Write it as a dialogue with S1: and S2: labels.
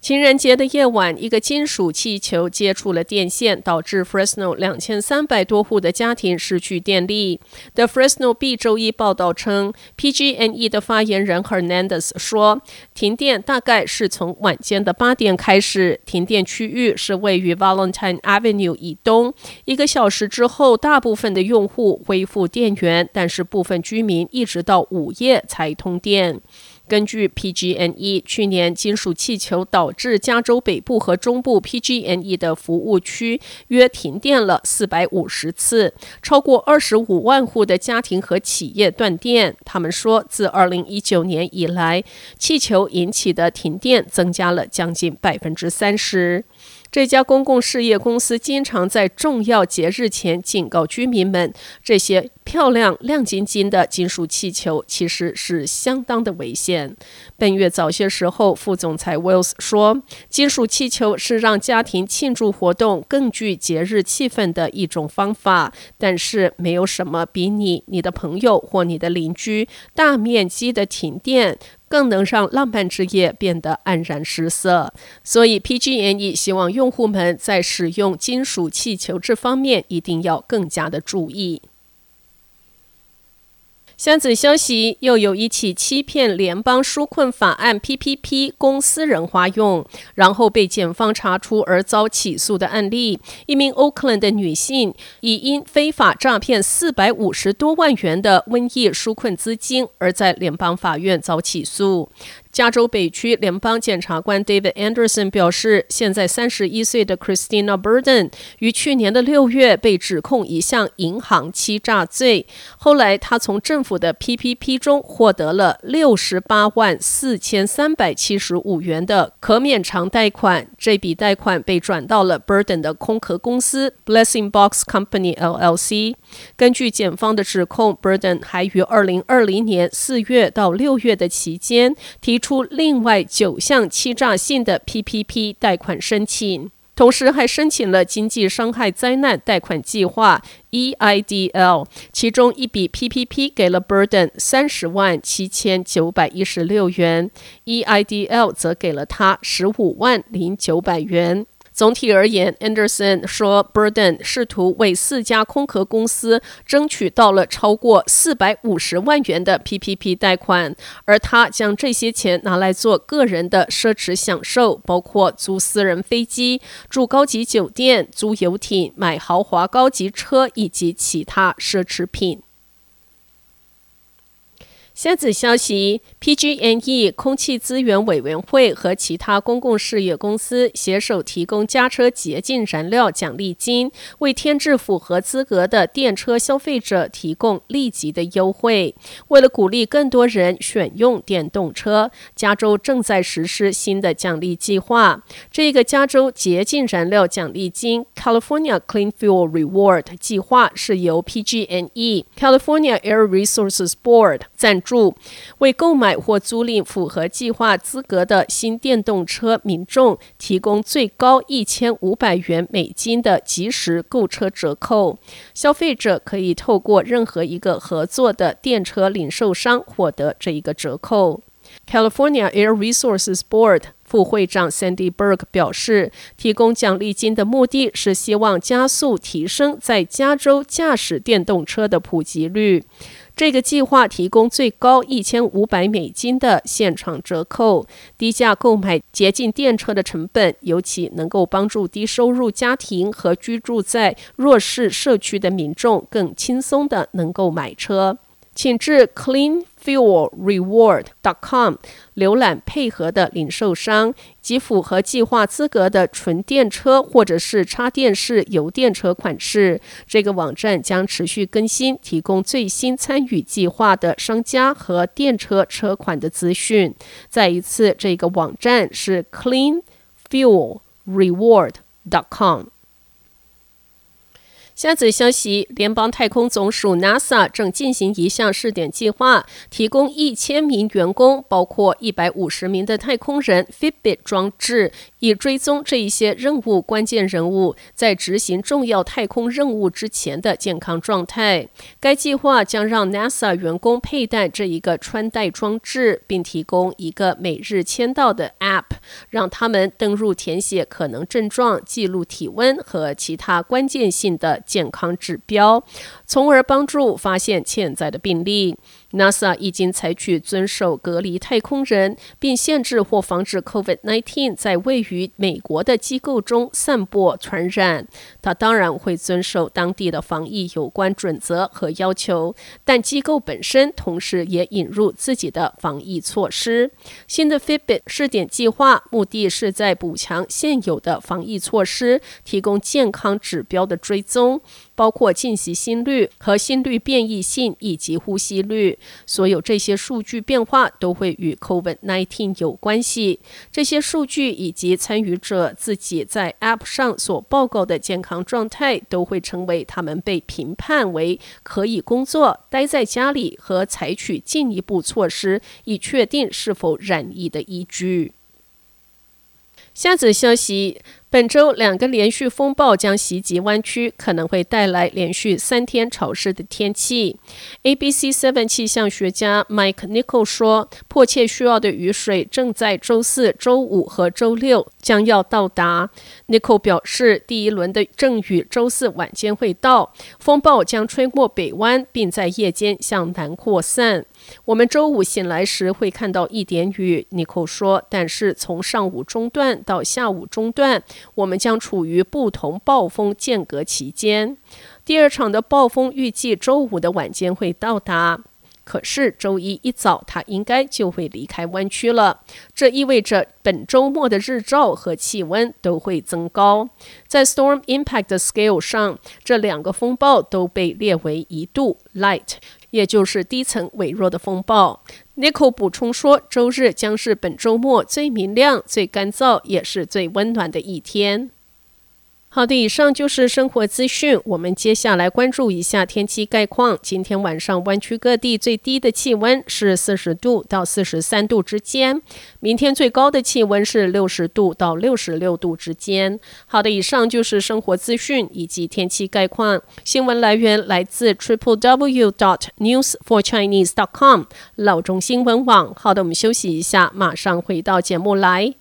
S1: 情人节的夜晚，一个金属气球接触了电线，导致 Fresno 两千三百多户的家庭失去电力。The Fresno Bee 周一报道称，PG&E 的发言人 Hernandez 说，停电大概是从晚间的八点开始。停电区域是位于 Valentine Avenue 以东。一个小时之后，大部分的用户恢复电源，但是部分居民一直到午夜才通电。根据 PG&E，去年金属气球导致加州北部和中部 PG&E 的服务区约停电了四百五十次，超过二十五万户的家庭和企业断电。他们说，自二零一九年以来，气球引起的停电增加了将近百分之三十。这家公共事业公司经常在重要节日前警告居民们，这些漂亮亮晶晶的金属气球其实是相当的危险。本月早些时候，副总裁 Wells 说，金属气球是让家庭庆祝活动更具节日气氛的一种方法，但是没有什么比你、你的朋友或你的邻居大面积的停电。更能让浪漫之夜变得黯然失色，所以 PG&E 希望用户们在使用金属气球这方面一定要更加的注意。下子消息，又有一起欺骗联邦纾困法案 PPP 公司人花用，然后被检方查出而遭起诉的案例。一名 Oakland 的女性，已因非法诈骗四百五十多万元的瘟疫纾困资金，而在联邦法院遭起诉。加州北区联邦检察官 David Anderson 表示，现在三十一岁的 Christina Burden 于去年的六月被指控一项银行欺诈罪。后来，他从政府的 PPP 中获得了六十八万四千三百七十五元的可免偿贷款，这笔贷款被转到了 Burden 的空壳公司 Blessing Box Company LLC。根据检方的指控，Burden 还于二零二零年四月到六月的期间提出另外九项欺诈性的 PPP 贷款申请，同时还申请了经济伤害灾难贷款计划 EIDL，其中一笔 PPP 给了 Burden 三十万七千九百一十六元，EIDL 则给了他十五万零九百元。总体而言，Anderson 说，Burden 试图为四家空壳公司争取到了超过四百五十万元的 PPP 贷款，而他将这些钱拿来做个人的奢侈享受，包括租私人飞机、住高级酒店、租游艇、买豪华高级车以及其他奢侈品。下子消息：PG&E 空气资源委员会和其他公共事业公司携手提供加车洁净燃料奖励金，为添置符合资格的电车消费者提供立即的优惠。为了鼓励更多人选用电动车，加州正在实施新的奖励计划。这个加州洁净燃料奖励金 （California Clean Fuel Reward） 计划是由 PG&E、California Air Resources Board 赞助。为购买或租赁符合计划资格的新电动车民众提供最高一千五百元美金的即时购车折扣。消费者可以透过任何一个合作的电车零售商获得这一个折扣。California Air Resources Board 副会长 Sandy Berg 表示，提供奖励金的目的是希望加速提升在加州驾驶电动车的普及率。这个计划提供最高一千五百美金的现场折扣，低价购买洁净电车的成本，尤其能够帮助低收入家庭和居住在弱势社区的民众更轻松的能够买车。请至 cleanfuelreward.com 浏览配合的零售商及符合计划资格的纯电车或者是插电式油电车款式。这个网站将持续更新，提供最新参与计划的商家和电车车款的资讯。再一次，这个网站是 cleanfuelreward.com。下则消息，联邦太空总署 NASA 正进行一项试点计划，提供一千名员工，包括一百五十名的太空人 Fitbit 装置，以追踪这一些任务关键人物在执行重要太空任务之前的健康状态。该计划将让 NASA 员工佩戴这一个穿戴装置，并提供一个每日签到的 App，让他们登入填写可能症状、记录体温和其他关键性的。健康指标，从而帮助发现潜在的病例。NASA 已经采取遵守隔离太空人，并限制或防止 COVID-19 在位于美国的机构中散播传染。他当然会遵守当地的防疫有关准则和要求，但机构本身同时也引入自己的防疫措施。新的 Fitbit 试点计划目的是在补强现有的防疫措施，提供健康指标的追踪。包括静息心率和心率变异性以及呼吸率，所有这些数据变化都会与 COVID-19 有关系。这些数据以及参与者自己在 App 上所报告的健康状态，都会成为他们被评判为可以工作、待在家里和采取进一步措施以确定是否染疫的依据。下则消息。本周两个连续风暴将袭击湾区，可能会带来连续三天潮湿的天气。ABC7 气象学家 Mike Nichol 说，迫切需要的雨水正在周四、周五和周六将要到达。Nichol 表示，第一轮的阵雨周四晚间会到，风暴将吹过北湾，并在夜间向南扩散。我们周五醒来时会看到一点雨，Nico 说，但是从上午中段到下午中段。我们将处于不同暴风间隔期间。第二场的暴风预计周五的晚间会到达，可是周一一早它应该就会离开湾区了。这意味着本周末的日照和气温都会增高。在 Storm Impact Scale 上，这两个风暴都被列为一度 Light，也就是低层微弱的风暴。Nico 补充说，周日将是本周末最明亮、最干燥，也是最温暖的一天。好的，以上就是生活资讯。我们接下来关注一下天气概况。今天晚上湾区各地最低的气温是四十度到四十三度之间，明天最高的气温是六十度到六十六度之间。好的，以上就是生活资讯以及天气概况。新闻来源来自 triple w dot news for chinese dot com 老中新闻网。好的，我们休息一下，马上回到节目来。